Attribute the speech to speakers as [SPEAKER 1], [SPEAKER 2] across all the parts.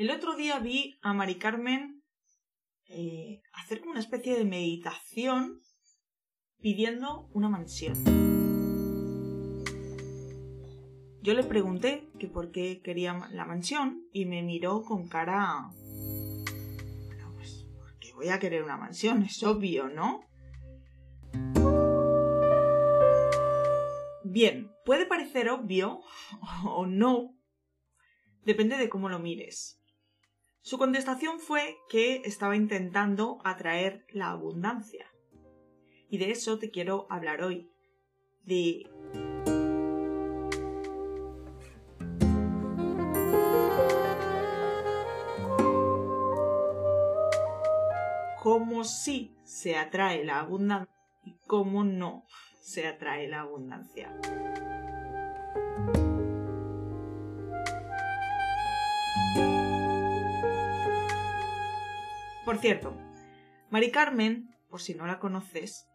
[SPEAKER 1] El otro día vi a Mari Carmen eh, hacer una especie de meditación pidiendo una mansión. Yo le pregunté que por qué quería la mansión y me miró con cara... Bueno, pues porque voy a querer una mansión, es obvio, ¿no? Bien, puede parecer obvio o no, depende de cómo lo mires. Su contestación fue que estaba intentando atraer la abundancia. Y de eso te quiero hablar hoy. De cómo sí se atrae la abundancia y cómo no se atrae la abundancia. Por cierto, Mari Carmen, por si no la conoces,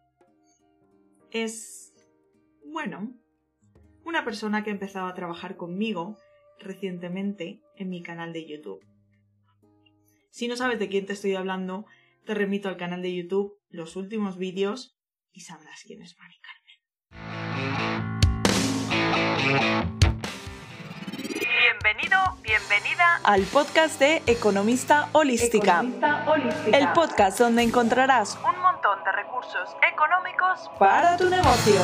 [SPEAKER 1] es, bueno, una persona que ha empezado a trabajar conmigo recientemente en mi canal de YouTube. Si no sabes de quién te estoy hablando, te remito al canal de YouTube, los últimos vídeos y sabrás quién es Mari Carmen.
[SPEAKER 2] Bienvenido, bienvenida
[SPEAKER 1] al podcast de Economista Holística. El podcast donde encontrarás
[SPEAKER 2] un montón de recursos económicos
[SPEAKER 1] para tu negocio.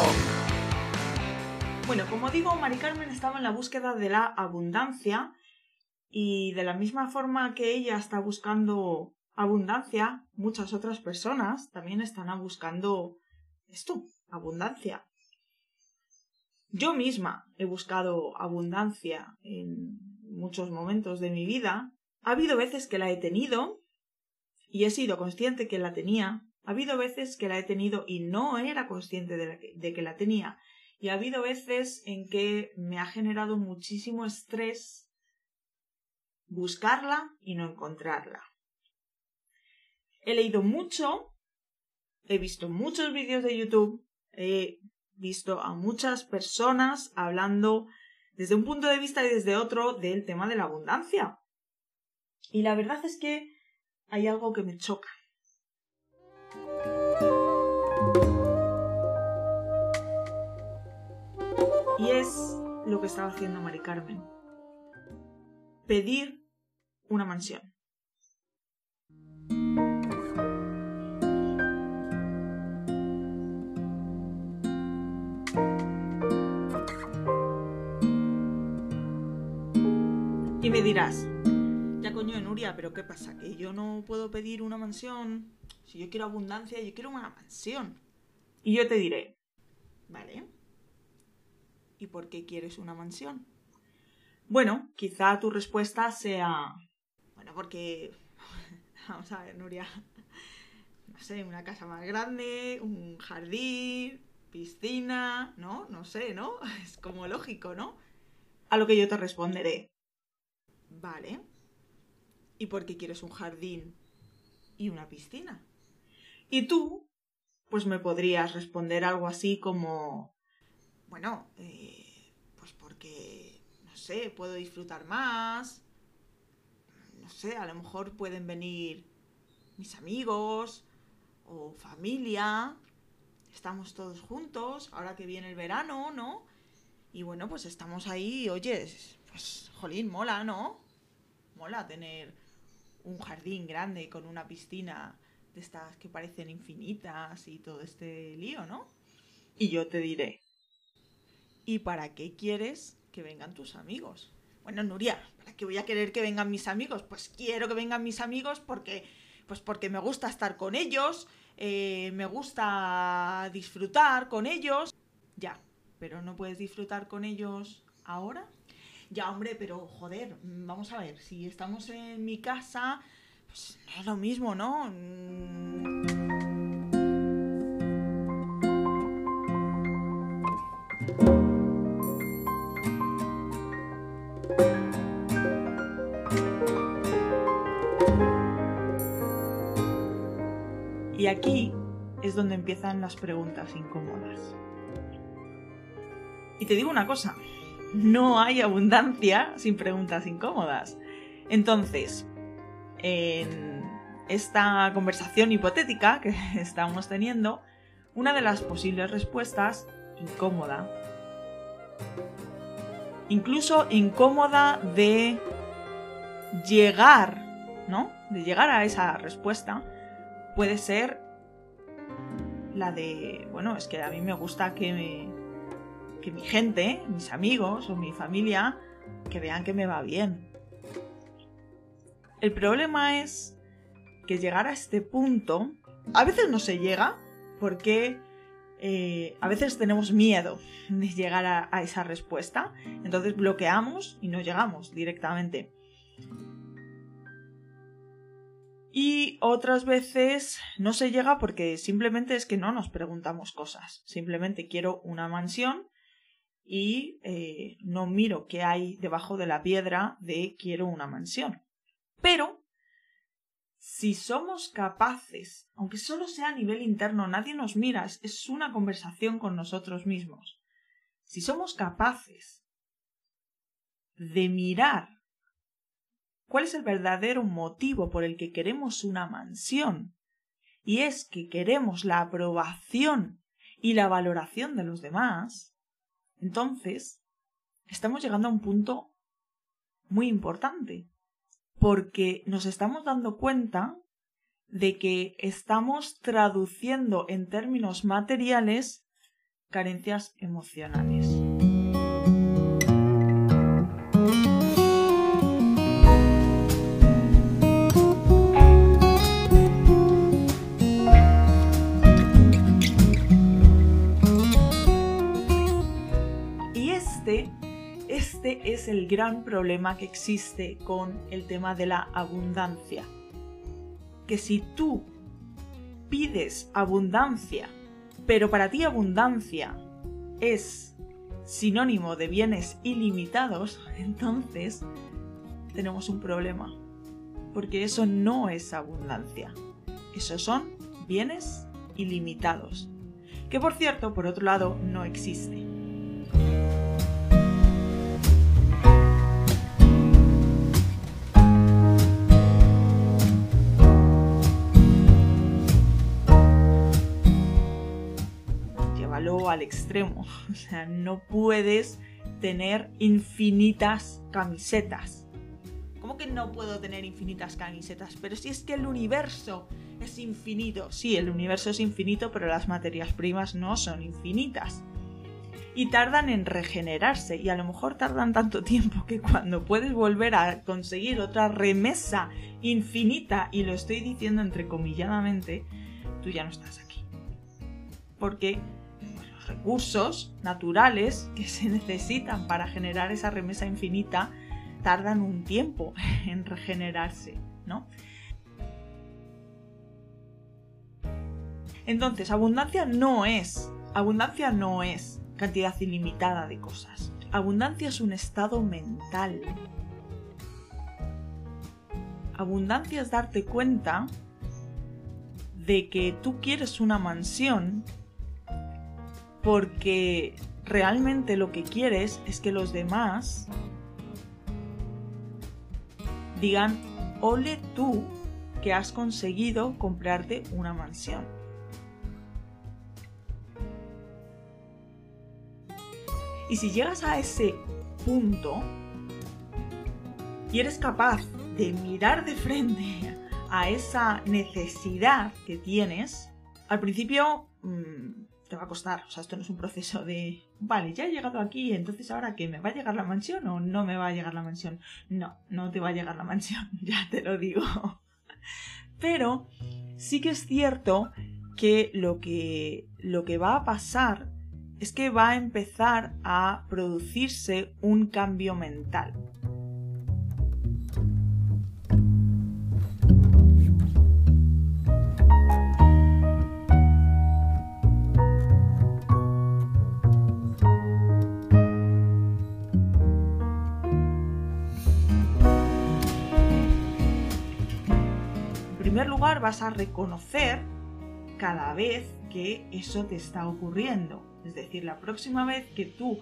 [SPEAKER 1] Bueno, como digo, Mari Carmen estaba en la búsqueda de la abundancia y de la misma forma que ella está buscando abundancia, muchas otras personas también están buscando esto, abundancia. Yo misma he buscado abundancia en muchos momentos de mi vida. Ha habido veces que la he tenido y he sido consciente que la tenía. Ha habido veces que la he tenido y no era consciente de, que la tenía. Y ha habido veces en que me ha generado muchísimo estrés buscarla y no encontrarla. He leído mucho, he visto muchos vídeos de YouTube, he visto a muchas personas hablando desde un punto de vista y desde otro del tema de la abundancia. Y la verdad es que hay algo que me choca. Y es lo que estaba haciendo Mari Carmen. Pedir una mansión. Me dirás, ya coño, Nuria, pero ¿qué pasa? Que yo no puedo pedir una mansión. Si yo quiero abundancia, yo quiero una mansión. Y yo te diré, ¿vale? ¿Y por qué quieres una mansión? Bueno, quizá tu respuesta sea, bueno, porque, vamos a ver, Nuria, no sé, una casa más grande, un jardín, piscina, ¿no? No sé, ¿no? Es como lógico, ¿no? A lo que yo te responderé, Vale. ¿Y por qué quieres un jardín y una piscina? Y tú, pues me podrías responder algo así como, bueno, eh, pues porque, no sé, puedo disfrutar más, no sé, a lo mejor pueden venir mis amigos o familia, estamos todos juntos, ahora que viene el verano, ¿no? Y bueno, pues estamos ahí, oye, pues, jolín, mola, ¿no? Mola tener un jardín grande con una piscina de estas que parecen infinitas y todo este lío, ¿no? Y yo te diré, ¿y para qué quieres que vengan tus amigos? Bueno, Nuria, ¿para qué voy a querer que vengan mis amigos? Pues quiero que vengan mis amigos porque, pues porque me gusta estar con ellos, eh, me gusta disfrutar con ellos. Ya, pero no puedes disfrutar con ellos ahora. Ya, hombre, pero joder, vamos a ver, si estamos en mi casa, pues no es lo mismo, ¿no? Y aquí es donde empiezan las preguntas incómodas. Y te digo una cosa, no hay abundancia sin preguntas incómodas. Entonces, en esta conversación hipotética que estamos teniendo, una de las posibles respuestas, incómoda, incluso incómoda de llegar, ¿no? De llegar a esa respuesta, puede ser la de, bueno, es que a mí me gusta que, que mi gente, mis amigos o mi familia, que vean que me va bien. El problema es que llegar a este punto, a veces no se llega, porque eh, a veces tenemos miedo de llegar a esa respuesta, entonces bloqueamos y no llegamos directamente. Y otras veces no se llega porque simplemente es que no nos preguntamos cosas. Simplemente quiero una mansión y eh, no miro qué hay debajo de la piedra de quiero una mansión. Pero si somos capaces, aunque solo sea a nivel interno, nadie nos mira, es una conversación con nosotros mismos. Si somos capaces de mirar cuál es el verdadero motivo por el que queremos una mansión, y es que queremos la aprobación y la valoración de los demás, entonces estamos llegando a un punto muy importante, porque nos estamos dando cuenta de que estamos traduciendo en términos materiales carencias emocionales. Este es el gran problema que existe con el tema de la abundancia. Que si tú pides abundancia, pero para ti abundancia es sinónimo de bienes ilimitados, entonces tenemos un problema. Porque eso no es abundancia. Esos son bienes ilimitados. Que por cierto, por otro lado, no existe. Al extremo. O sea, no puedes tener infinitas camisetas. ¿Cómo que no puedo tener infinitas camisetas? Pero si es que el universo es infinito. Sí, el universo es infinito, pero las materias primas no son infinitas. Y tardan en regenerarse. Y a lo mejor tardan tanto tiempo que cuando puedes volver a conseguir otra remesa infinita, y lo estoy diciendo entrecomilladamente, tú ya no estás aquí. Porque recursos naturales que se necesitan para generar esa remesa infinita tardan un tiempo en regenerarse, ¿no? Entonces, abundancia no es, abundancia no es cantidad ilimitada de cosas. Abundancia es un estado mental. Abundancia es darte cuenta de que tú quieres una mansión porque realmente lo que quieres es que los demás digan, ole tú que has conseguido comprarte una mansión. Y si llegas a ese punto y eres capaz de mirar de frente a esa necesidad que tienes, al principio mm, te va a costar. O sea, esto no es un proceso de, vale, ya he llegado aquí, entonces ahora qué, ¿me va a llegar la mansión o no me va a llegar la mansión? No, no te va a llegar la mansión, ya te lo digo. Pero sí que es cierto que lo que, lo que va a pasar es que va a empezar a producirse un cambio mental. Lugar vas a reconocer cada vez que eso te está ocurriendo. Es decir, la próxima vez que tú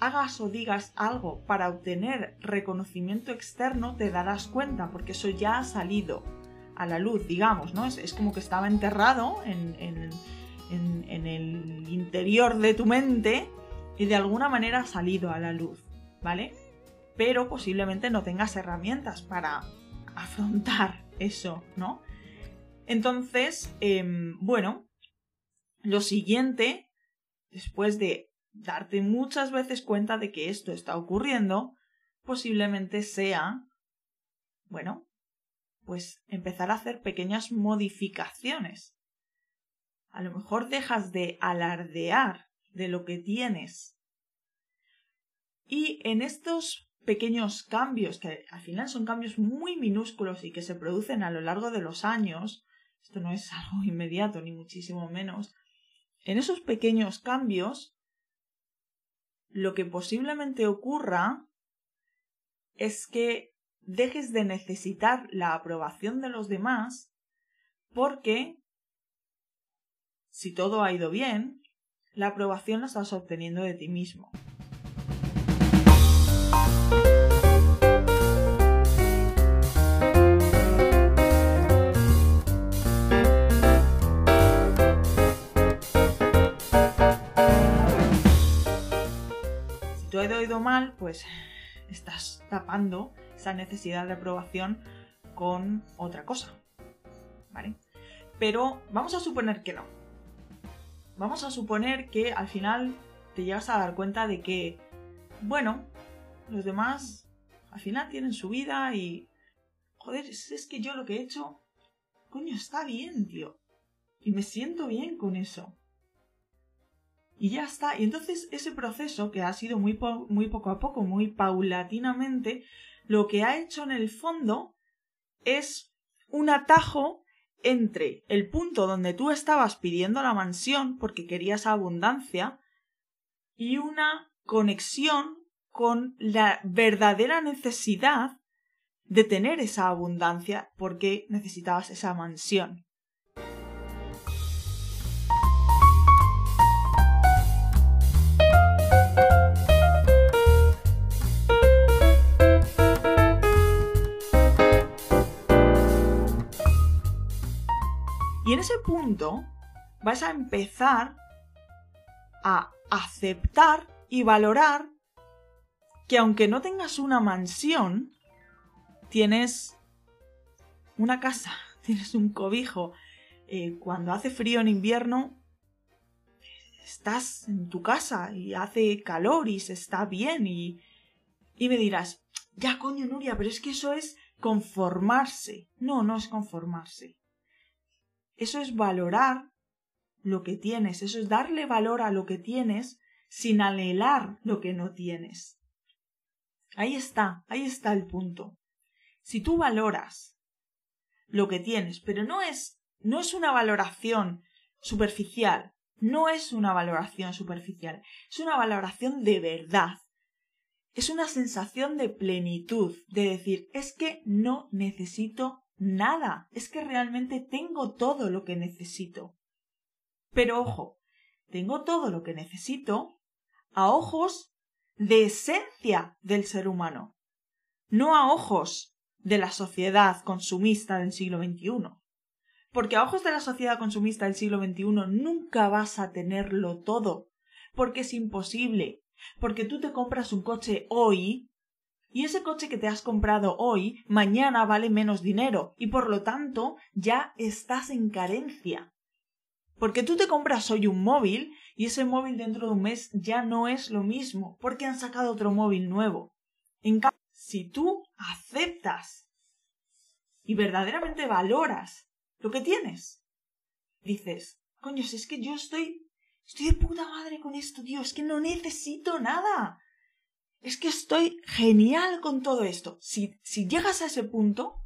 [SPEAKER 1] hagas o digas algo para obtener reconocimiento externo, te darás cuenta, porque eso ya ha salido a la luz, digamos, ¿no? Es, como que estaba enterrado en, en el interior de tu mente y de alguna manera ha salido a la luz, ¿vale? Pero posiblemente no tengas herramientas para afrontar eso, ¿no? Entonces, em, bueno, lo siguiente, después de darte muchas veces cuenta de que esto está ocurriendo, posiblemente sea, bueno, pues empezar a hacer pequeñas modificaciones. A lo mejor dejas de alardear de lo que tienes. Y en estos pequeños cambios, que al final son cambios muy minúsculos y que se producen a lo largo de los años, esto no es algo inmediato ni muchísimo menos, en esos pequeños cambios, lo que posiblemente ocurra es que dejes de necesitar la aprobación de los demás porque si todo ha ido bien, la aprobación la estás obteniendo de ti mismo. Ha ido mal, pues estás tapando esa necesidad de aprobación con otra cosa. ¿Vale? Pero vamos a suponer que no vamos a suponer que al final te llegas a dar cuenta de que, bueno, los demás al final tienen su vida y... Joder, es que yo lo que he hecho, coño, está bien, tío. Y me siento bien con eso. Y ya está. Y entonces ese proceso, que ha sido muy, muy poco a poco, muy paulatinamente, lo que ha hecho en el fondo es un atajo entre el punto donde tú estabas pidiendo la mansión porque querías abundancia y una conexión con la verdadera necesidad de tener esa abundancia porque necesitabas esa mansión. Y en ese punto vas a empezar a aceptar y valorar que aunque no tengas una mansión, tienes una casa, tienes un cobijo. Eh, cuando hace frío en invierno, estás en tu casa y hace calor y se está bien y, y me dirás, ya coño Nuria, pero es que eso es conformarse. No, no es conformarse. Eso es valorar lo que tienes, eso es darle valor a lo que tienes sin anhelar lo que no tienes. Ahí está, ahí está el punto. Si tú valoras lo que tienes, pero no es no es una valoración superficial, no es una valoración superficial, es una valoración de verdad. Es una sensación de plenitud, de decir, es que no necesito nada, es que realmente tengo todo lo que necesito. Pero ojo, tengo todo lo que necesito a ojos de esencia del ser humano, no a ojos de la sociedad consumista del siglo XXI. Porque a ojos de la sociedad consumista del siglo XXI nunca vas a tenerlo todo, porque es imposible, porque tú te compras un coche hoy y ese coche que te has comprado hoy, mañana vale menos dinero y por lo tanto ya estás en carencia. Porque tú te compras hoy un móvil y ese móvil dentro de un mes ya no es lo mismo porque han sacado otro móvil nuevo. En cambio, si tú aceptas y verdaderamente valoras lo que tienes, dices, coño, si es que yo estoy, estoy de puta madre con esto, tío, es que no necesito nada es que estoy genial con todo esto. Si, si llegas a ese punto,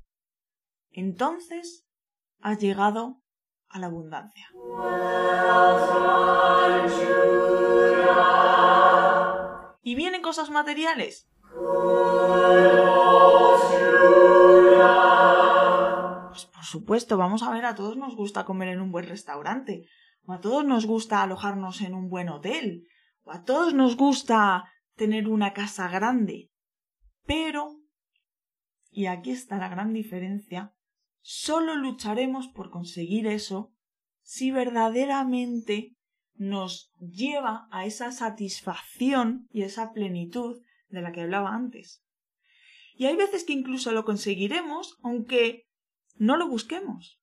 [SPEAKER 1] entonces has llegado a la abundancia. ¿Y vienen cosas materiales? Pues por supuesto, vamos a ver, a todos nos gusta comer en un buen restaurante, o a todos nos gusta alojarnos en un buen hotel, o a todos nos gusta tener una casa grande. Pero, y aquí está la gran diferencia, solo lucharemos por conseguir eso si verdaderamente nos lleva a esa satisfacción y esa plenitud de la que hablaba antes. Y hay veces que incluso lo conseguiremos aunque no lo busquemos.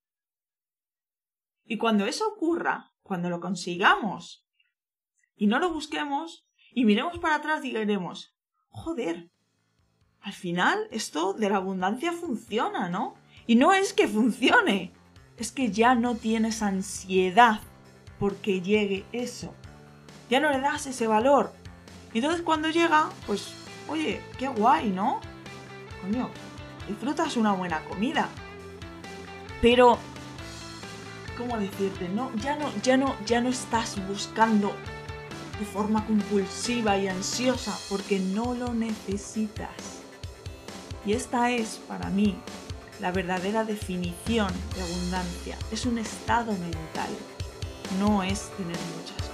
[SPEAKER 1] Y cuando eso ocurra, cuando lo consigamos y no lo busquemos y miremos para atrás, diremos, joder, al final esto de la abundancia funciona, ¿no? Y no es que funcione, es que ya no tienes ansiedad porque llegue eso. Ya no le das ese valor. Y entonces cuando llega, pues, oye, qué guay, ¿no? Coño, disfrutas una buena comida. Pero, ¿cómo decirte? No, ya no, ya no, ya no estás buscando de forma compulsiva y ansiosa porque no lo necesitas. Y esta es, para mí, la verdadera definición de abundancia. Es un estado mental, no es tener muchas.